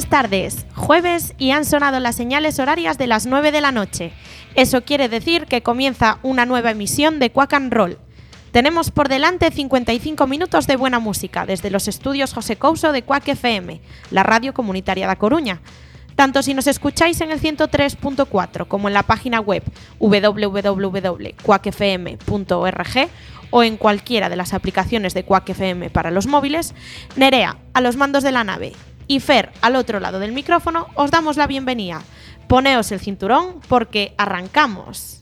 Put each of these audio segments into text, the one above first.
Buenas tardes, jueves y han sonado las señales horarias de las 9 de la noche. Eso quiere decir que comienza una nueva emisión de Quack and Roll. Tenemos por delante 55 minutos de buena música desde los estudios José Couso de Quack FM, la radio comunitaria de Coruña. Tanto si nos escucháis en el 103.4 como en la página web www.quackfm.org o en cualquiera de las aplicaciones de Quack FM para los móviles, Nerea, a los mandos de la nave, y Fer al otro lado del micrófono, os damos la bienvenida. Poneos el cinturón porque arrancamos.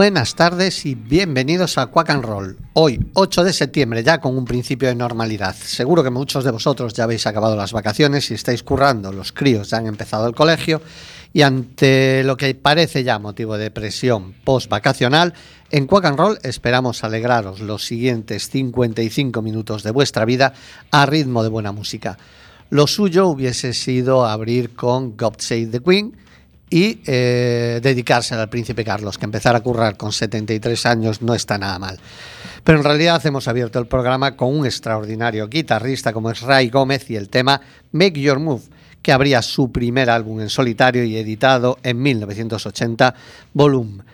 Buenas tardes y bienvenidos a Quack and Roll. Hoy, 8 de septiembre, ya con un principio de normalidad. Seguro que muchos de vosotros ya habéis acabado las vacaciones y estáis currando, los críos ya han empezado el colegio y ante lo que parece ya motivo de presión post-vacacional, en Quack and Roll esperamos alegraros los siguientes 55 minutos de vuestra vida a ritmo de buena música. Lo suyo hubiese sido abrir con God Save the Queen, y eh, dedicarse al príncipe Carlos, que empezar a currar con 73 años no está nada mal. Pero en realidad hemos abierto el programa con un extraordinario guitarrista como es Ray Gómez y el tema Make Your Move, que abría su primer álbum en solitario y editado en 1980, Volume.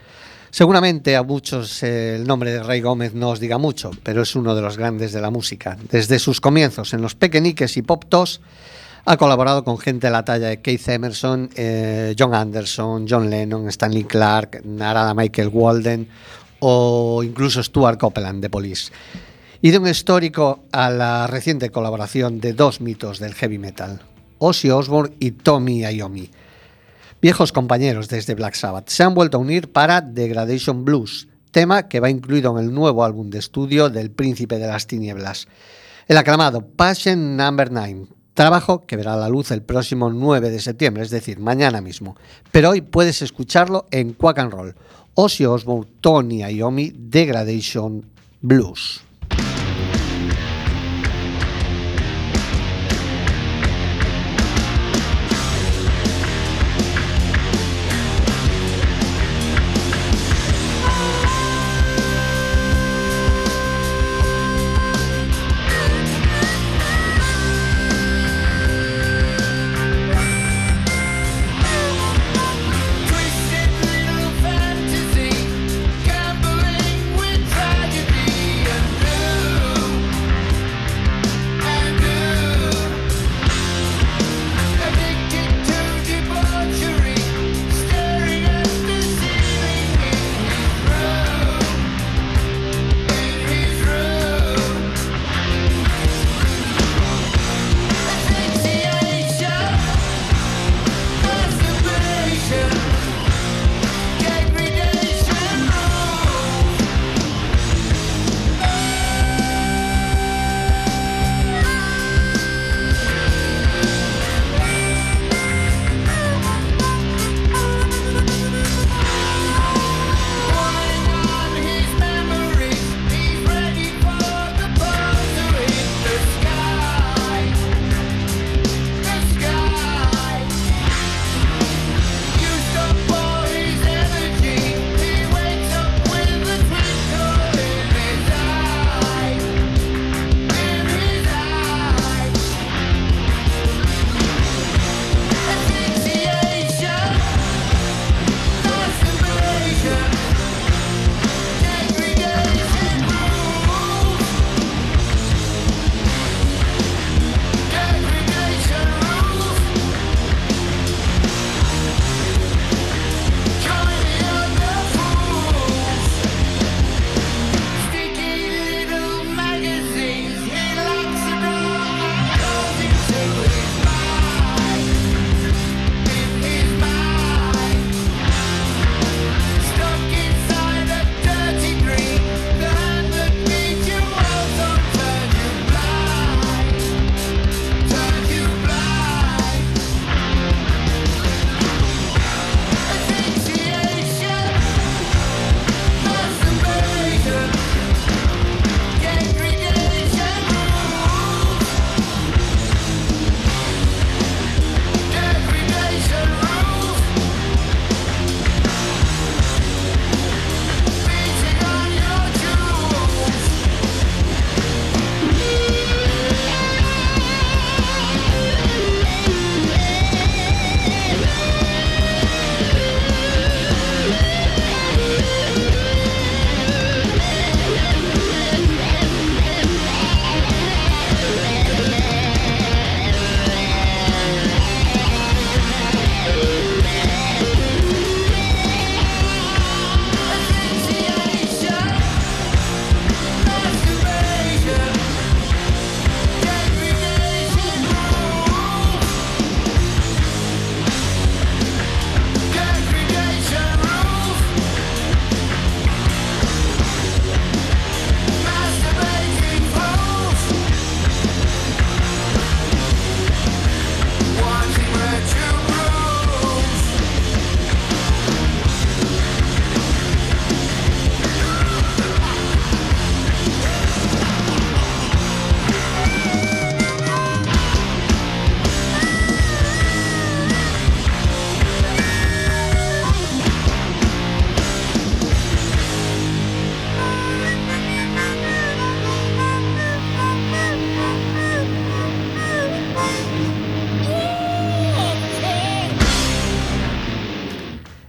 Seguramente a muchos eh, el nombre de Ray Gómez no os diga mucho, pero es uno de los grandes de la música. Desde sus comienzos en los pequeñiques y pop tos, ha colaborado con gente de la talla de Keith Emerson, eh, John Anderson, John Lennon, Stanley Clark, Narada Michael Walden o incluso Stuart Copeland de Police. Y de un histórico a la reciente colaboración de dos mitos del heavy metal, Ozzy Osbourne y Tommy Iommi. Viejos compañeros desde Black Sabbath se han vuelto a unir para Degradation Blues, tema que va incluido en el nuevo álbum de estudio del Príncipe de las Tinieblas. El aclamado Passion Number 9, Trabajo que verá la luz el próximo 9 de septiembre, es decir, mañana mismo. Pero hoy puedes escucharlo en Quack and Roll. Ozzy Osbourne, Tony Iommi, Degradation Blues.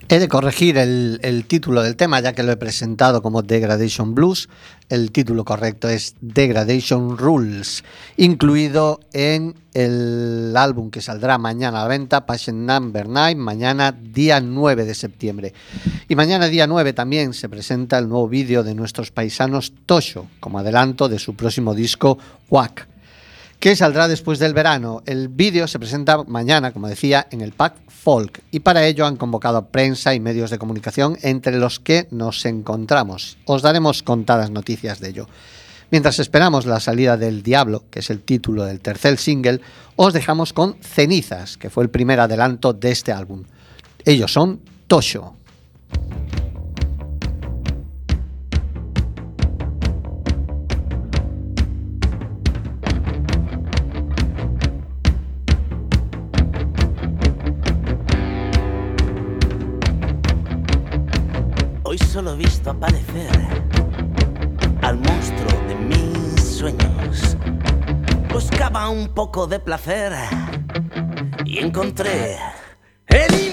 He de corregir el, título del tema, ya que lo he presentado como Degradation Blues. El título correcto es Degradation Rules, incluido en el álbum que saldrá mañana a la venta, Passion Number 9, mañana día 9 de septiembre. Y mañana día 9 también se presenta el nuevo vídeo de nuestros paisanos Tosho, como adelanto de su próximo disco, Quack que saldrá después del verano. El vídeo se presenta mañana, como decía, en el Pack Folk y para ello han convocado a prensa y medios de comunicación entre los que nos encontramos. Os daremos contadas noticias de ello. Mientras esperamos la salida del Diablo, que es el título del tercer single, os dejamos con Cenizas, que fue el primer adelanto de este álbum. Ellos son Tosho. Visto aparecer al monstruo de mis sueños. Buscaba un poco de placer y encontré el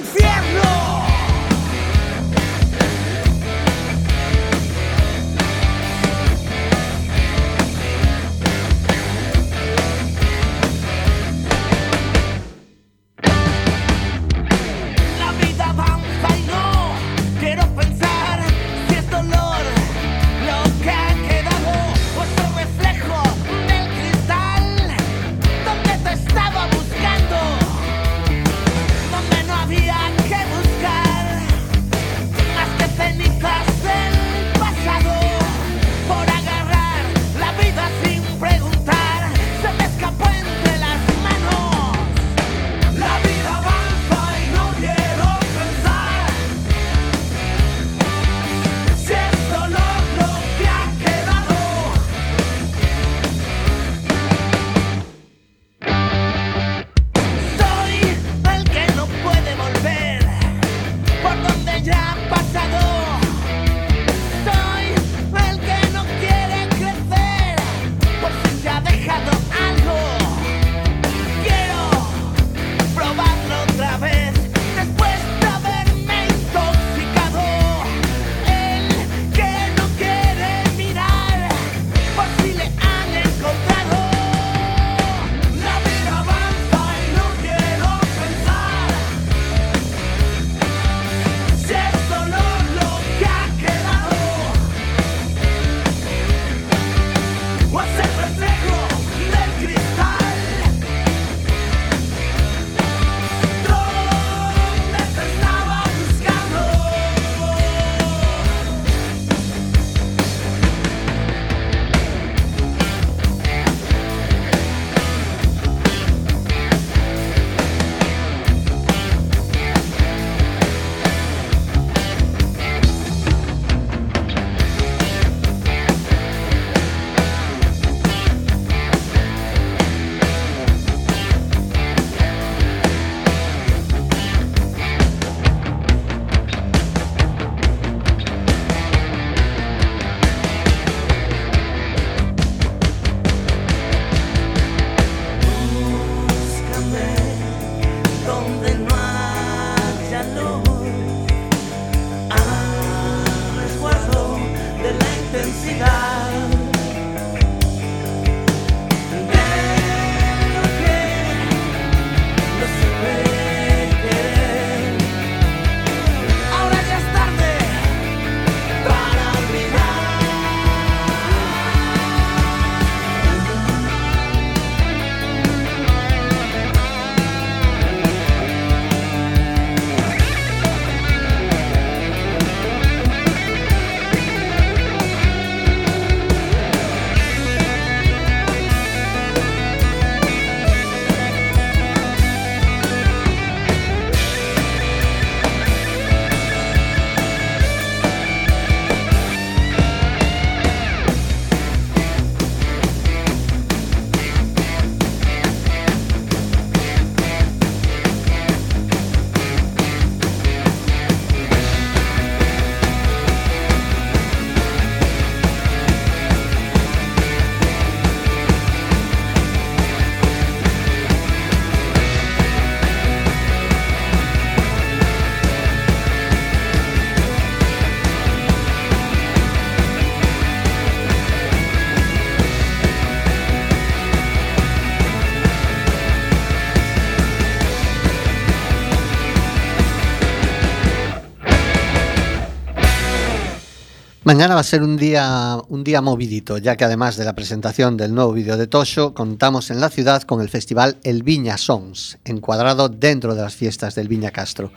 Mañana va a ser un día, un día movidito, ya que además de la presentación del nuevo vídeo de Tosho, contamos en la ciudad con el festival El Viña Sons, encuadrado dentro de las fiestas del Viña Castro.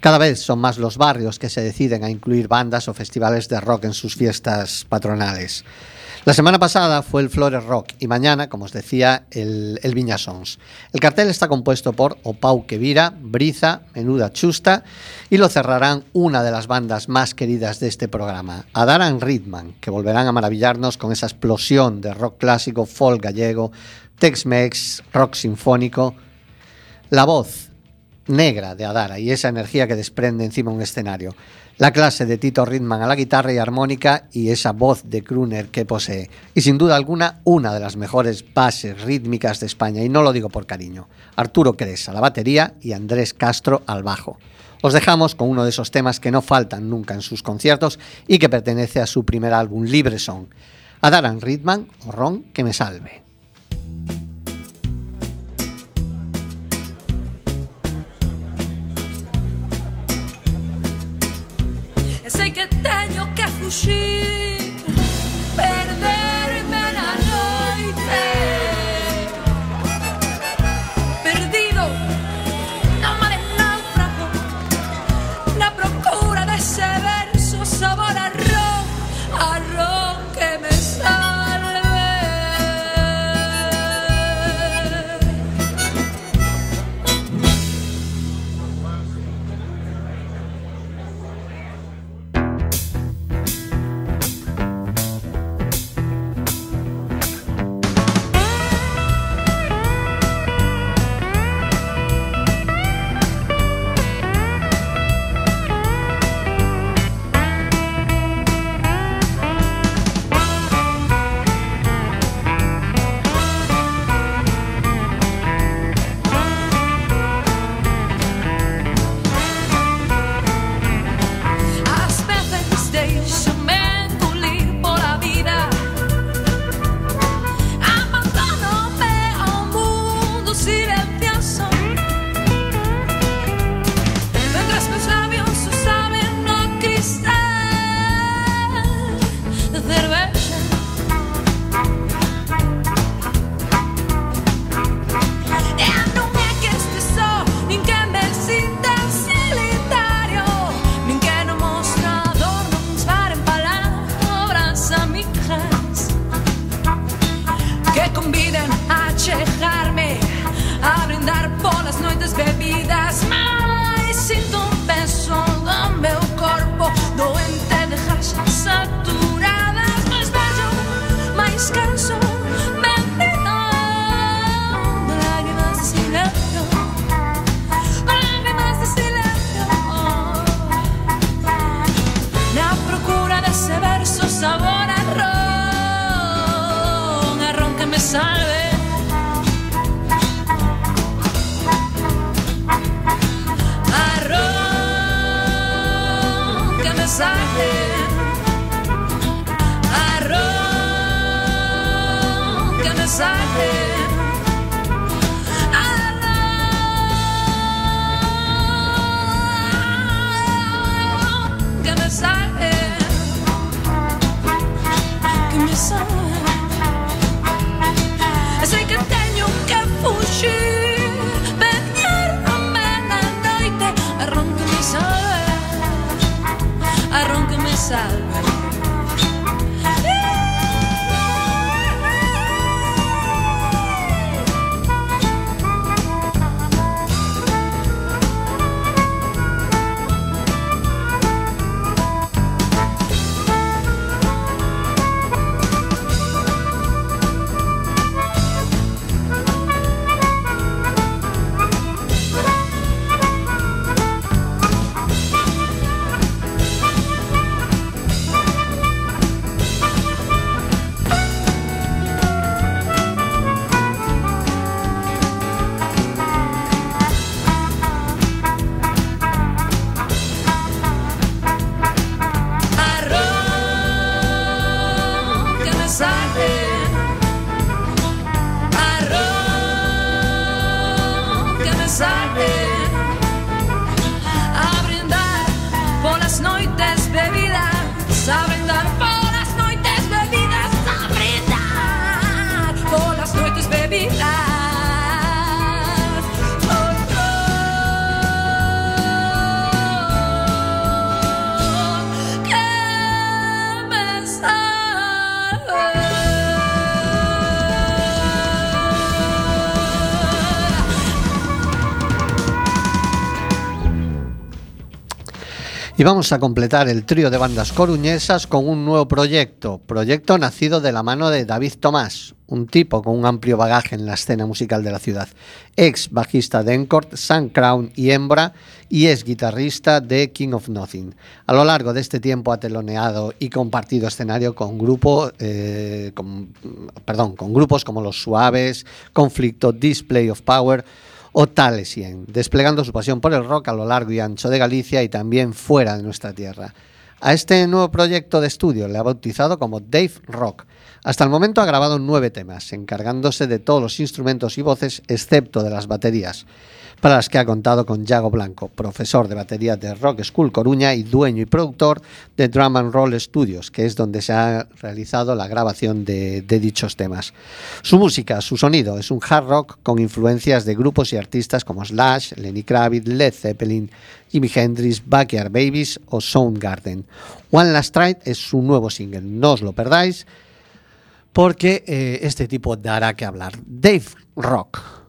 Cada vez son más los barrios que se deciden a incluir bandas o festivales de rock en sus fiestas patronales. La semana pasada fue el Flores Rock y mañana, como os decía, el, el Viña Sons. El cartel está compuesto por Opau Quevira, Briza, Menuda Chusta y lo cerrarán una de las bandas más queridas de este programa, Adaran Ritman, que volverán a maravillarnos con esa explosión de rock clásico, folk gallego, Tex-Mex, rock sinfónico. La voz negra de Adara y esa energía que desprende encima un escenario. La clase de Tito Ritman a la guitarra y armónica y esa voz de crooner que posee. Y sin duda alguna, una de las mejores bases rítmicas de España, y no lo digo por cariño. Arturo Cres a la batería y Andrés Castro al bajo. Os dejamos con uno de esos temas que no faltan nunca en sus conciertos y que pertenece a su primer álbum Libre Song. Adaran Ritman o Ron que me salve. Sei que teño que fuxir Sunday. Y vamos a completar el trío de bandas coruñesas con un nuevo proyecto, proyecto nacido de la mano de David Tomás, un tipo con un amplio bagaje en la escena musical de la ciudad, ex bajista de Encore, Sun Crown y Embra y es guitarrista de King of Nothing. A lo largo de este tiempo ha teloneado y compartido escenario con, grupo, eh, perdón, con grupos como Los Suaves, Conflicto, Display of Power, o Talesien, desplegando su pasión por el rock a lo largo y ancho de Galicia y también fuera de nuestra tierra. A este nuevo proyecto de estudio le ha bautizado como Dave Rock. Hasta el momento ha grabado nueve temas, encargándose de todos los instrumentos y voces excepto de las baterías para las que ha contado con Yago Blanco, profesor de batería de Rock School Coruña y dueño y productor de Drum and Roll Studios, que es donde se ha realizado la grabación de, dichos temas. Su música, su sonido, es un hard rock con influencias de grupos y artistas como Slash, Lenny Kravitz, Led Zeppelin, Jimi Hendrix, Backyard Babies o Soundgarden. One Last Ride es su nuevo single, no os lo perdáis porque eh, este tipo dará que hablar. Dave Rock.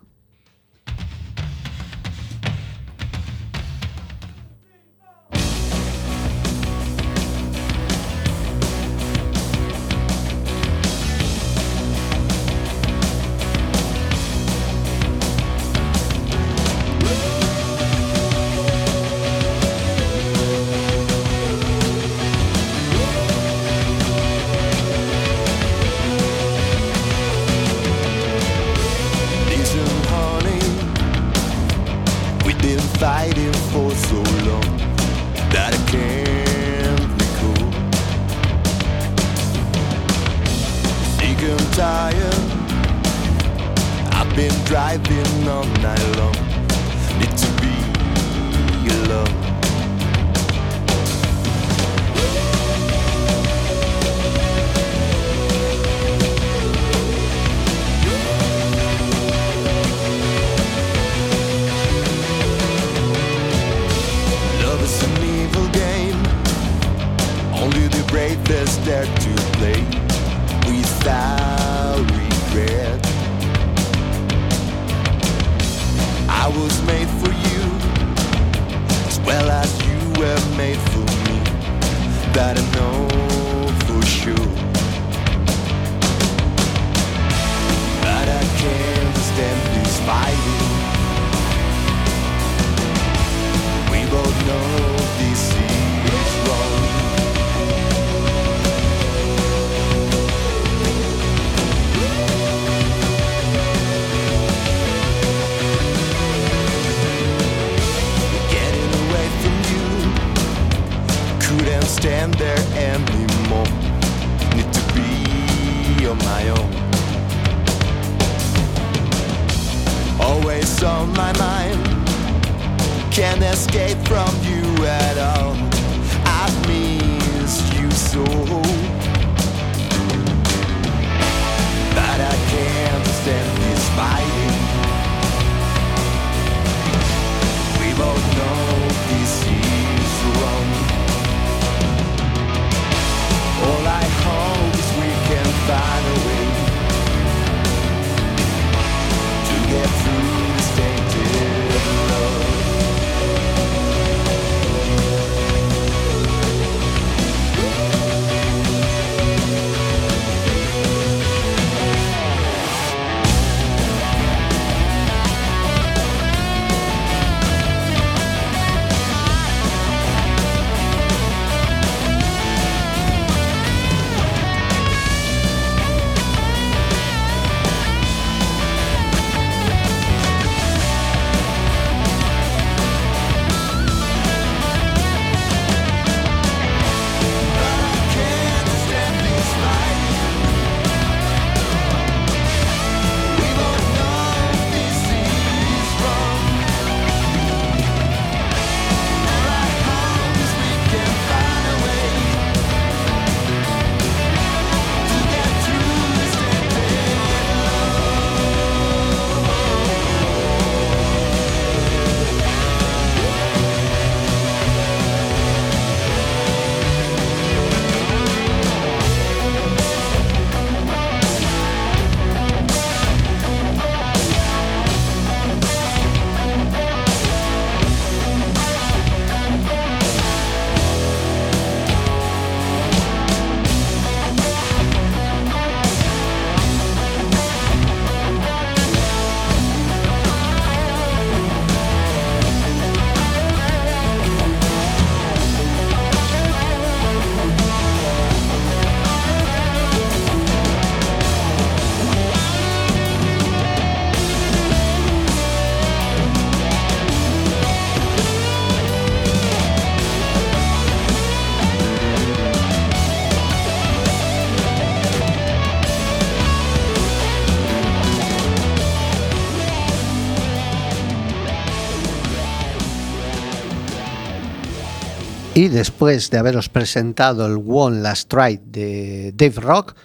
Después de haberos presentado el One Last Try de Dave Rock,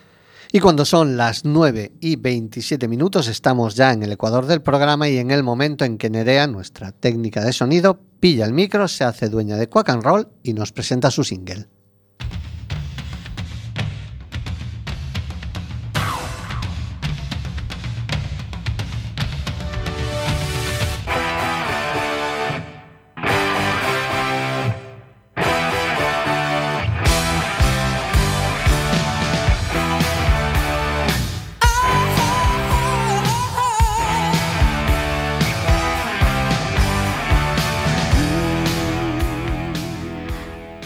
y cuando son las 9 y 27 minutos, estamos ya en el ecuador del programa y en el momento en que Nerea, nuestra técnica de sonido, pilla el micro, se hace dueña de Quack and Roll y nos presenta su single.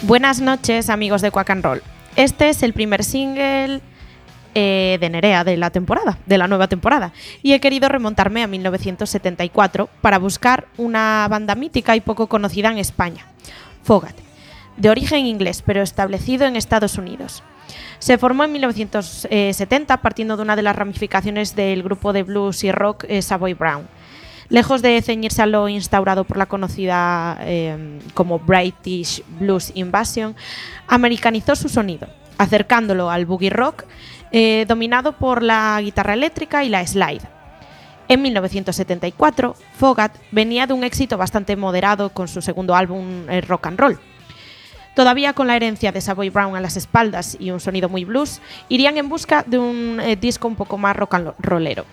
Buenas noches, amigos de Quack and Roll. Este es el primer single eh, de Nerea de la temporada, de la nueva temporada, y he querido remontarme a 1974 para buscar una banda mítica y poco conocida en España, Fogat, de origen inglés pero establecido en Estados Unidos. Se formó en 1970 partiendo de una de las ramificaciones del grupo de blues y rock eh, Savoy Brown. Lejos de ceñirse a lo instaurado por la conocida eh, como British Blues Invasion, americanizó su sonido, acercándolo al boogie rock, eh, dominado por la guitarra eléctrica y la slide. En 1974, Fogat venía de un éxito bastante moderado con su segundo álbum eh, Rock and Roll. Todavía con la herencia de Savoy Brown a las espaldas y un sonido muy blues, irían en busca de un eh, disco un poco más rock and rollero.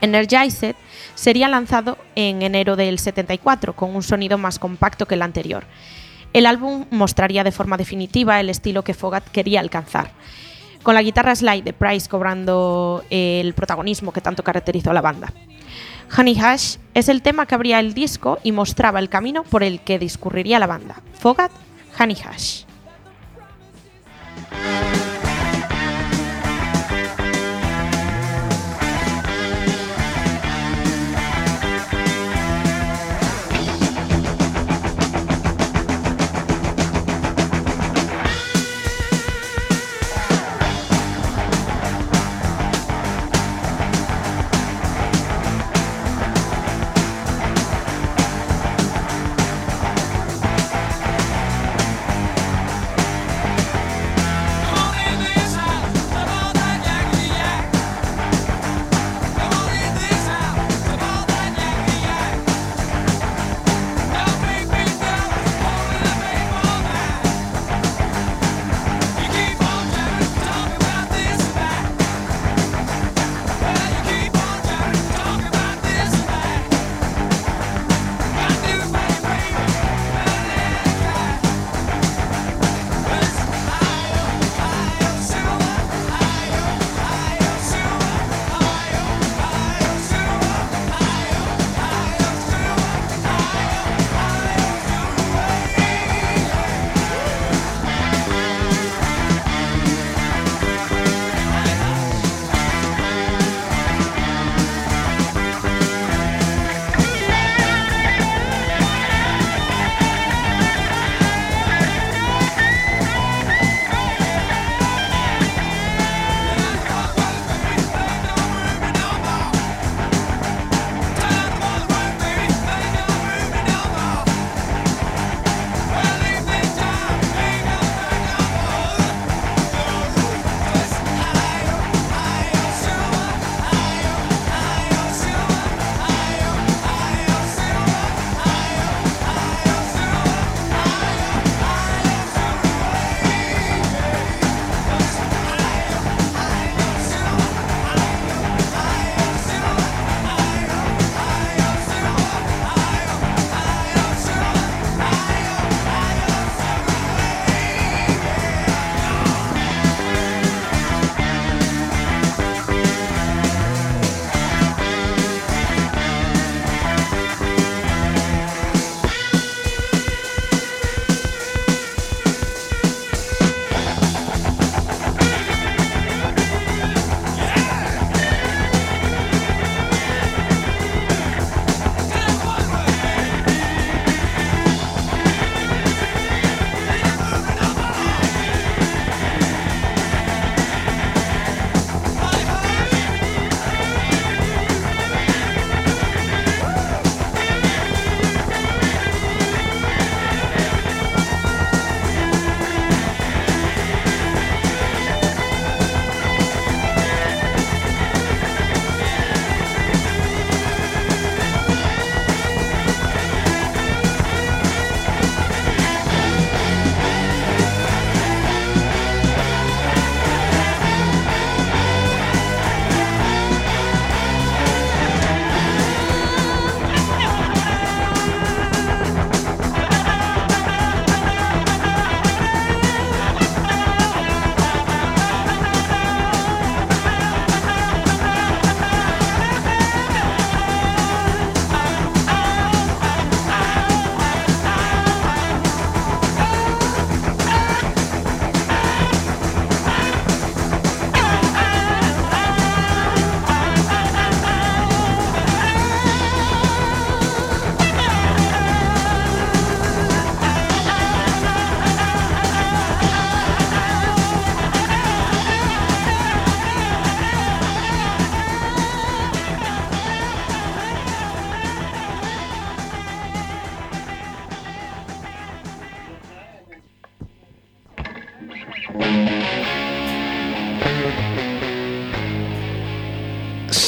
Energized sería lanzado en enero del 74 con un sonido más compacto que el anterior. El álbum mostraría de forma definitiva el estilo que Fogat quería alcanzar, con la guitarra slide de Price cobrando el protagonismo que tanto caracterizó a la banda. Honey Hash es el tema que abría el disco y mostraba el camino por el que discurriría la banda. Fogat, Honey Hash.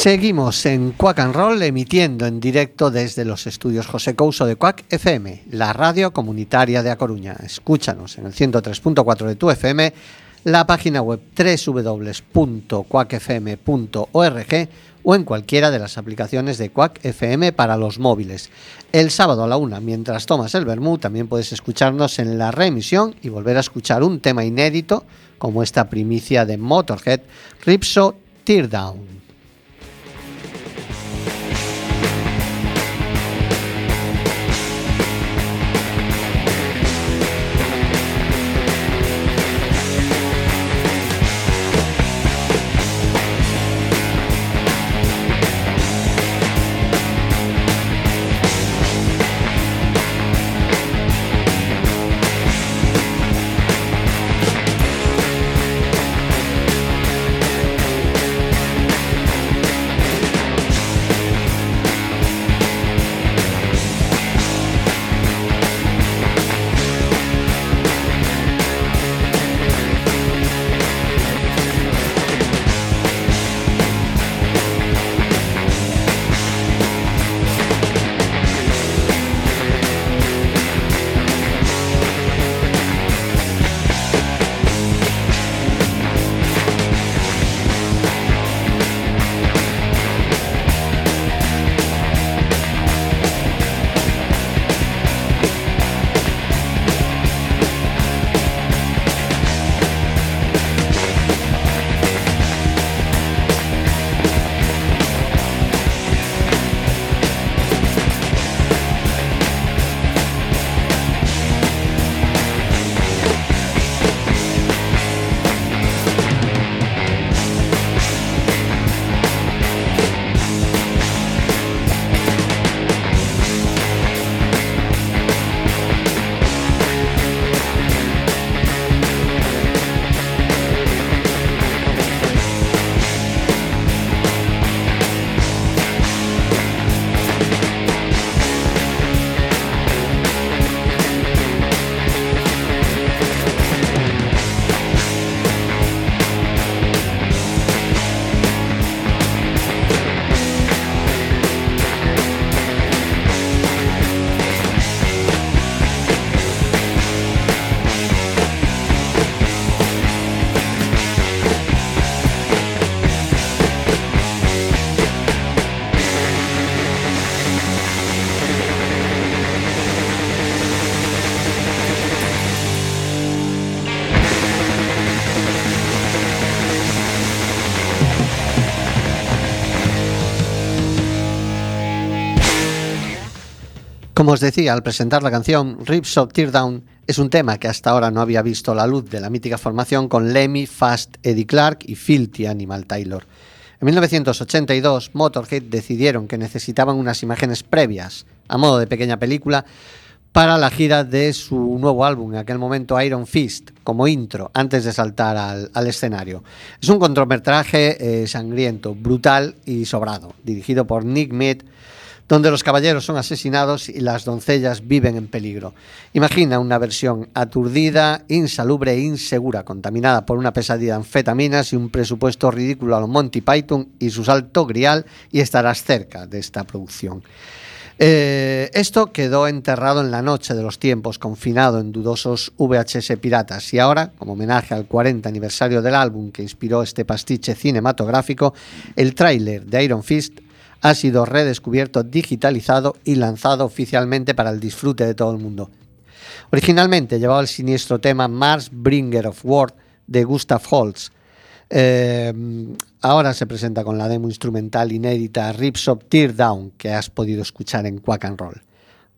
Seguimos en Quack and Roll emitiendo en directo desde los estudios José Couso de Quack FM, la radio comunitaria de A Coruña. Escúchanos en el 103.4 de tu FM, la página web www.quackfm.org o en cualquiera de las aplicaciones de Quack FM para los móviles. El sábado a la una, mientras tomas el vermú, también puedes escucharnos en la reemisión y volver a escuchar un tema inédito como esta primicia de Motorhead, Ripso Teardown. Como os decía al presentar la canción, Rips of Teardown es un tema que hasta ahora no había visto la luz de la mítica formación con Lemmy, Fast, Eddie Clark y Filthy Animal Taylor. En 1982, Motorhead decidieron que necesitaban unas imágenes previas, a modo de pequeña película, para la gira de su nuevo álbum, en aquel momento Iron Fist, como intro, antes de saltar al, escenario. Es un cortometraje eh, sangriento, brutal y sobrado, dirigido por Nick Mead, donde los caballeros son asesinados y las doncellas viven en peligro. Imagina una versión aturdida, insalubre e insegura, contaminada por una pesadilla de anfetaminas y un presupuesto ridículo a los Monty Python y su salto grial y estarás cerca de esta producción. Eh, esto quedó enterrado en la noche de los tiempos, confinado en dudosos VHS piratas y ahora, como homenaje al 40 aniversario del álbum que inspiró este pastiche cinematográfico, el tráiler de Iron Fist ha sido redescubierto, digitalizado y lanzado oficialmente para el disfrute de todo el mundo. Originalmente llevaba el siniestro tema Mars Bringer of War de Gustav Holst. Eh, ahora se presenta con la demo instrumental inédita Rips of Teardown que has podido escuchar en Quack and Roll.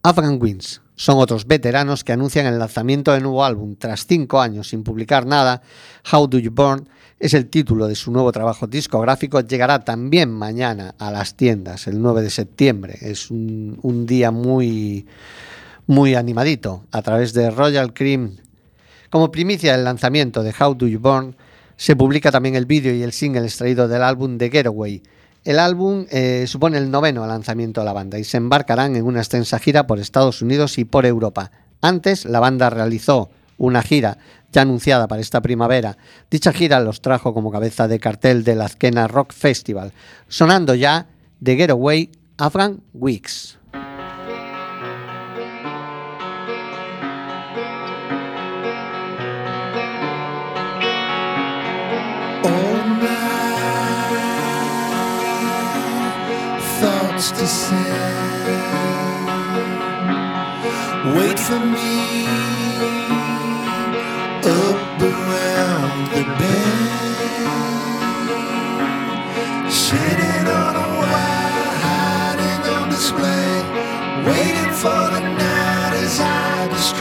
Afghan Winds son otros veteranos que anuncian el lanzamiento de nuevo álbum tras cinco años sin publicar nada. How Do You Burn es el título de su nuevo trabajo discográfico. Llegará también mañana a las tiendas, el 9 de septiembre. Es un, día muy, muy animadito a través de Royal Cream. Como primicia del lanzamiento de How Do You Burn, se publica también el vídeo y el single extraído del álbum The Getaway. El álbum eh, supone el noveno lanzamiento de la banda y se embarcarán en una extensa gira por Estados Unidos y por Europa. Antes, la banda realizó una gira ya anunciada para esta primavera. Dicha gira los trajo como cabeza de cartel del Azkena Rock Festival, sonando ya The Getaway Afghan Weeks. Wait for me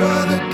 I destroy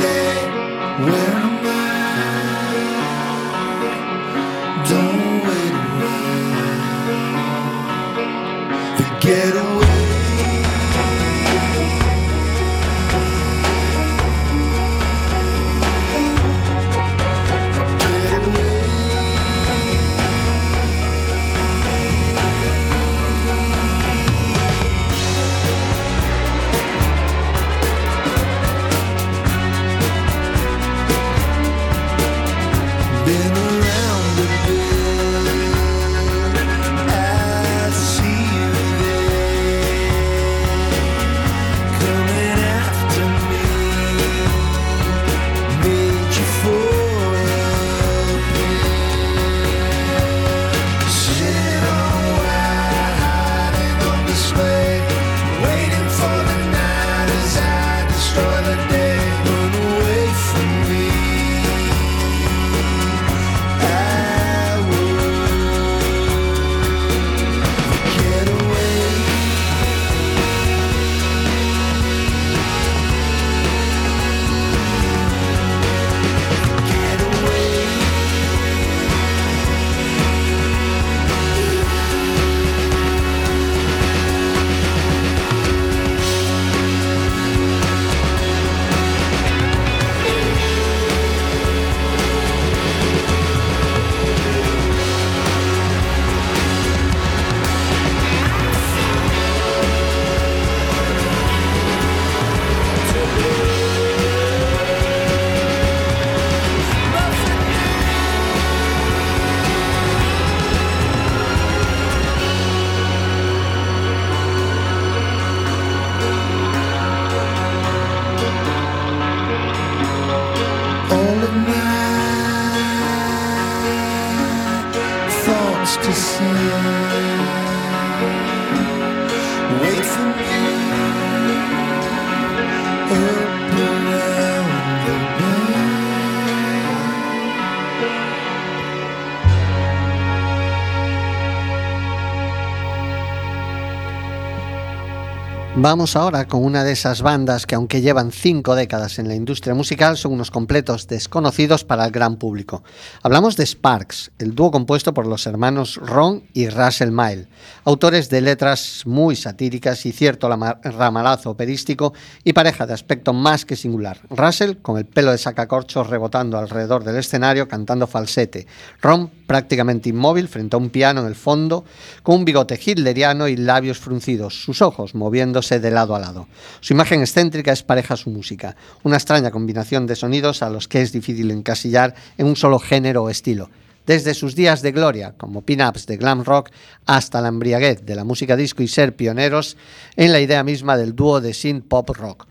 Vamos ahora con una de esas bandas que aunque llevan cinco décadas en la industria musical son unos completos desconocidos para el gran público. Hablamos de Sparks, el dúo compuesto por los hermanos Ron y Russell Mile, autores de letras muy satíricas y cierto ramalazo operístico y pareja de aspecto más que singular. Russell con el pelo de sacacorchos rebotando alrededor del escenario cantando falsete. Ron prácticamente inmóvil frente a un piano en el fondo, con un bigote hitleriano y labios fruncidos, sus ojos moviéndose de lado a lado. Su imagen excéntrica es pareja a su música, una extraña combinación de sonidos a los que es difícil encasillar en un solo género o estilo. Desde sus días de gloria, como pin-ups de glam rock, hasta la embriaguez de la música disco y ser pioneros en la idea misma del dúo de synth pop rock,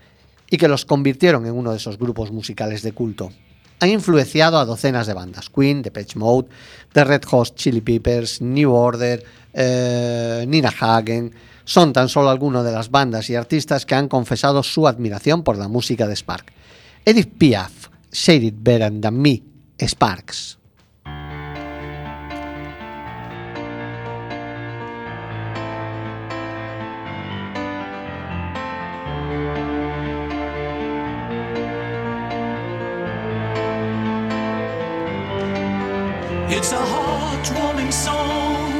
y que los convirtieron en uno de esos grupos musicales de culto han influenciado a docenas de bandas: Queen, Depeche Mode, The Red Hot Chili Peppers, New Order, eh, Nina Hagen. Son tan solo algunas de las bandas y artistas que han confesado su admiración por la música de Spark. Edith Piaf, Shade It Better Than Me, Sparks. It's a heartwarming song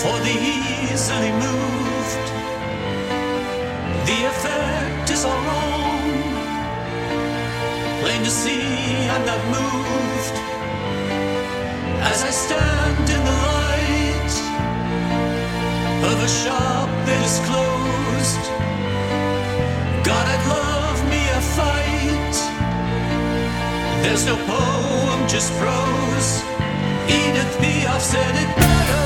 for the easily moved. The effect is all wrong. Plain to see, I'm not moved as I stand in the light of a shop that is closed. God, I'd love me a fight There's no poem, just prose. Edith Piaf said it better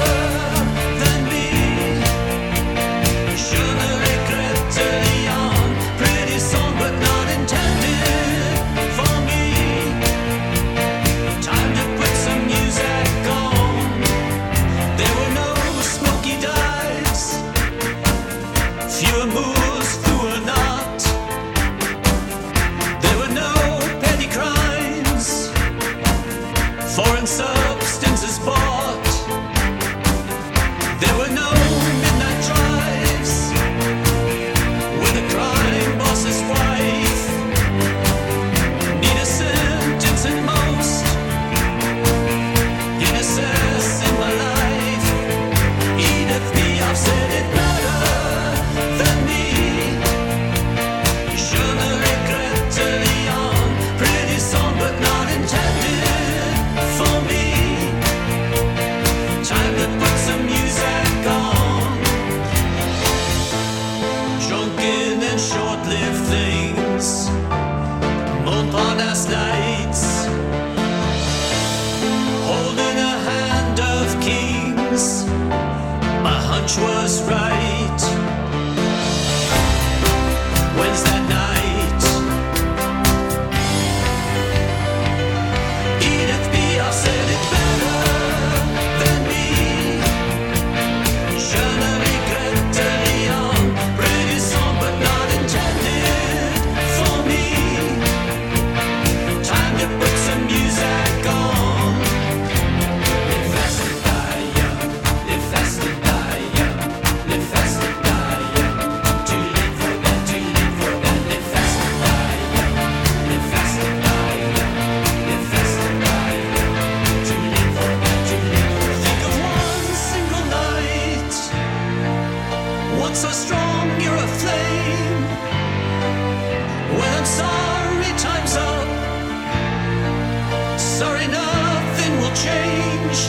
change.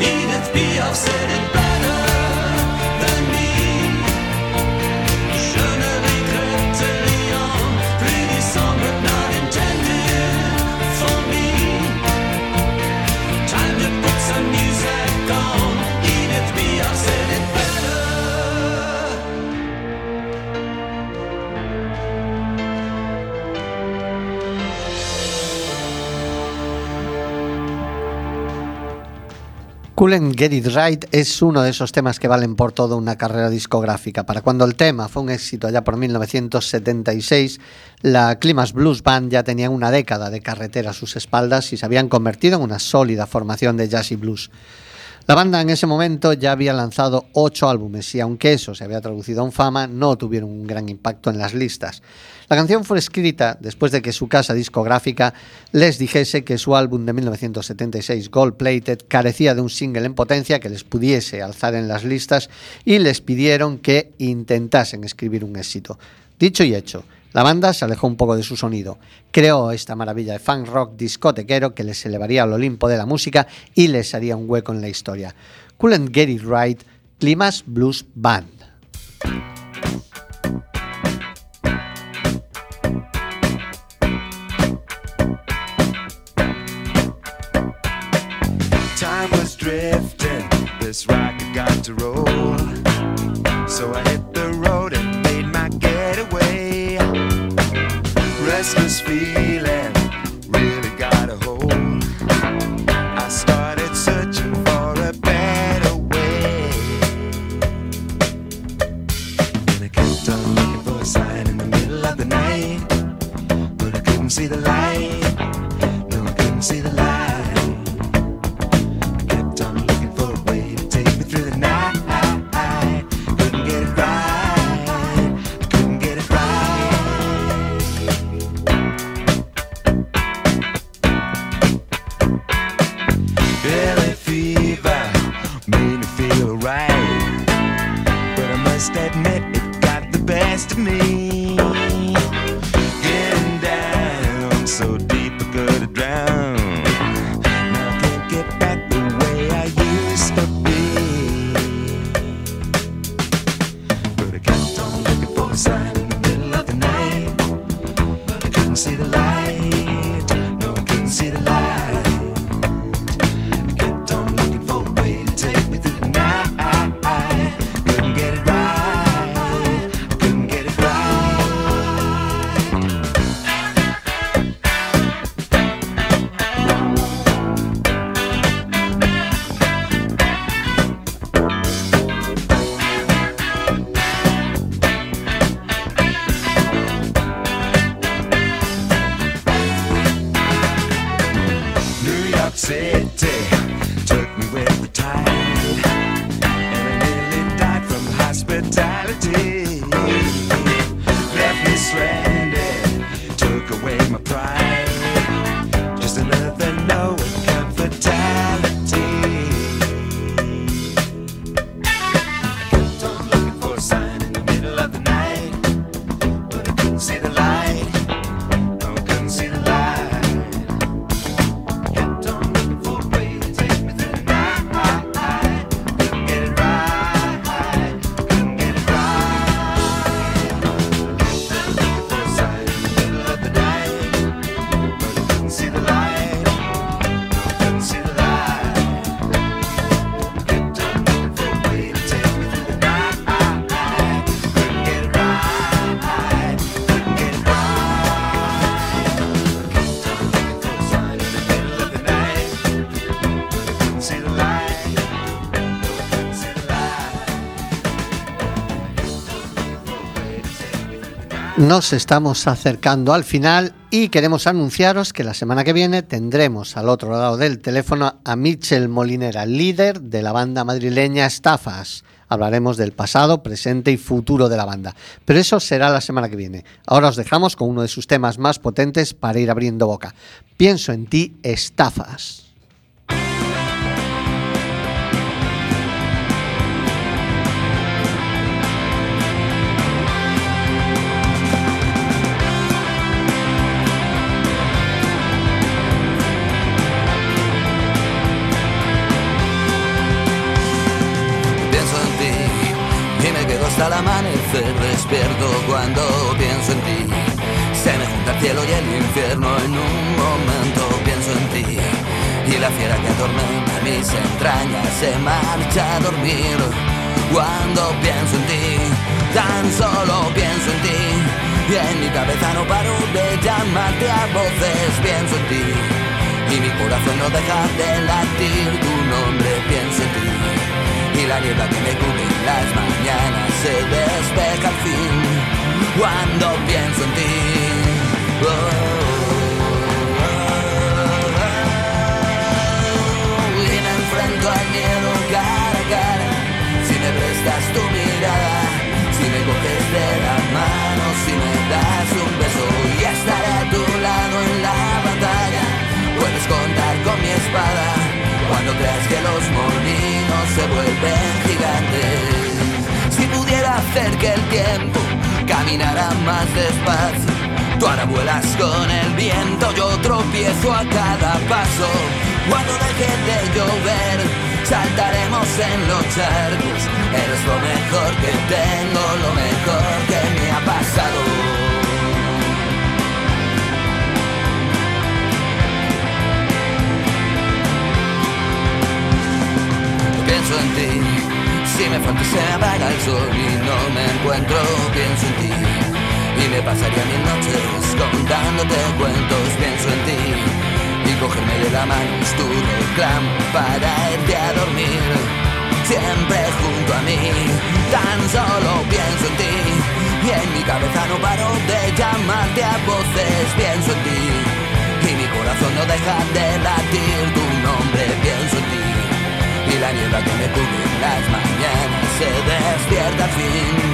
Edith Piaf said it better Couldn't Get It Right es uno de esos temas que valen por toda una carrera discográfica. Para cuando el tema fue un éxito allá por 1976, la Climax Blues Band ya tenía una década de carretera a sus espaldas y se habían convertido en una sólida formación de jazz y blues. La banda en ese momento ya había lanzado ocho álbumes y aunque eso se había traducido en fama, no tuvieron un gran impacto en las listas. La canción fue escrita después de que su casa discográfica les dijese que su álbum de 1976, Gold Plated, carecía de un single en potencia que les pudiese alzar en las listas y les pidieron que intentasen escribir un éxito. Dicho y hecho, la banda se alejó un poco de su sonido, creó esta maravilla de funk rock discotequero que les elevaría al Olimpo de la música y les haría un hueco en la historia. Couldn't Get It Right, Climax Blues Band. Restless feeling Nos estamos acercando al final y queremos anunciaros que la semana que viene tendremos al otro lado del teléfono a Michel Molinera, líder de la banda madrileña Estafas. Hablaremos del pasado, presente y futuro de la banda. Pero eso será la semana que viene. Ahora os dejamos con uno de sus temas más potentes para ir abriendo boca. Pienso en ti, Estafas. El amanecer despierto cuando pienso en ti. Se me junta el cielo y el infierno en un momento pienso en ti. Y la fiera que atormenta mis entrañas se marcha a dormir. Cuando pienso en ti, tan solo pienso en ti. Y en mi cabeza no paro de llamarte a voces, pienso en ti. Y mi corazón no deja de latir la niebla que me cubre las mañanas se despeja al fin cuando pienso en ti. Oh, oh, oh. Me enfrento al miedo cara a cara si me prestas tu mirada, si me coges de la mano, que los molinos se vuelven gigantes. Si pudiera hacer que el tiempo caminara más despacio, tú ahora vuelas con el viento, yo tropiezo a cada paso. Cuando deje de llover, saltaremos en los charcos. Eres lo mejor que tengo, lo mejor que me ha pasado. Pienso en ti. Si me falta se apaga el sol y no me encuentro, pienso en ti. Y me pasaría mil noches contándote cuentos, pienso en ti. Y cogerme de la mano es tu reclamo para irte a dormir. Siempre junto a mí, tan solo pienso en ti. Y en mi cabeza no paro de llamarte a voces, pienso en ti. Y mi corazón no deja de latir tu nombre, pienso y la niebla que me cubre en las mañanas se despierta fin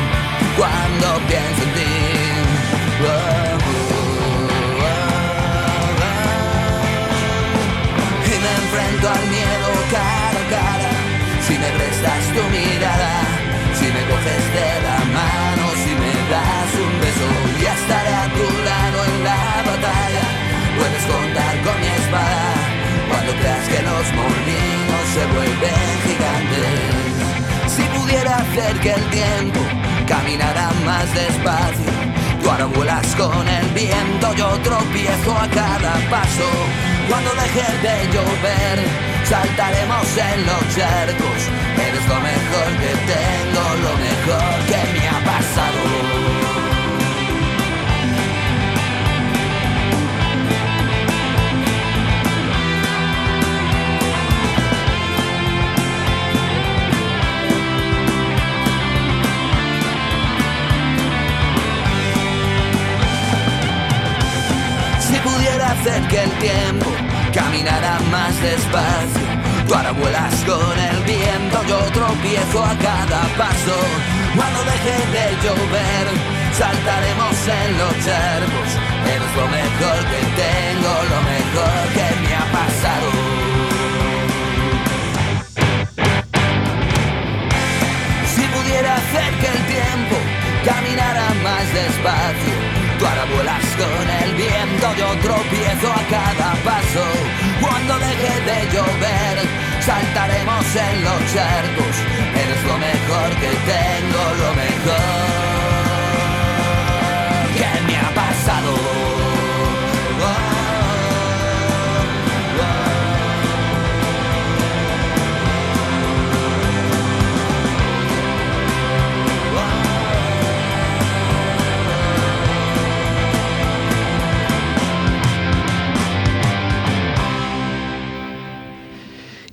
hacer que el tiempo caminara más despacio, tú ahora con el viento, yo tropiezo a cada paso. Cuando deje de llover, saltaremos en los charcos. Eres lo mejor que tengo, lo mejor que me ha pasado. Que el tiempo caminara más despacio, tú ahora vuelas con el viento, yo tropiezo a cada paso. Cuando deje de llover, saltaremos en los charcos. Eres lo mejor que tengo, lo mejor que me ha pasado. Si pudiera hacer que el tiempo caminara más despacio, vuelas con el viento, yo tropiezo a cada paso. Cuando deje de llover, saltaremos en los charcos. Eres lo mejor que tengo, lo mejor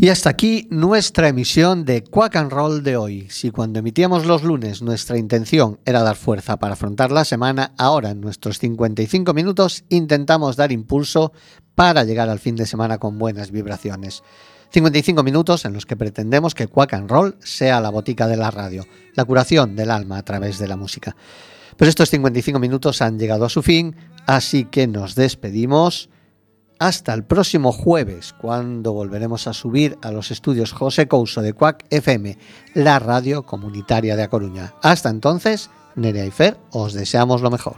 Y hasta aquí nuestra emisión de Quack and Roll de hoy. Si cuando emitíamos los lunes nuestra intención era dar fuerza para afrontar la semana, ahora en nuestros 55 minutos intentamos dar impulso para llegar al fin de semana con buenas vibraciones. 55 minutos en los que pretendemos que Quack and Roll sea la botica de la radio, la curación del alma a través de la música. Pero estos 55 minutos han llegado a su fin, así que nos despedimos hasta el próximo jueves, cuando volveremos a subir a los estudios José Couso de Cuac FM, la radio comunitaria de A Coruña. Hasta entonces, Nerea y Fer, os deseamos lo mejor.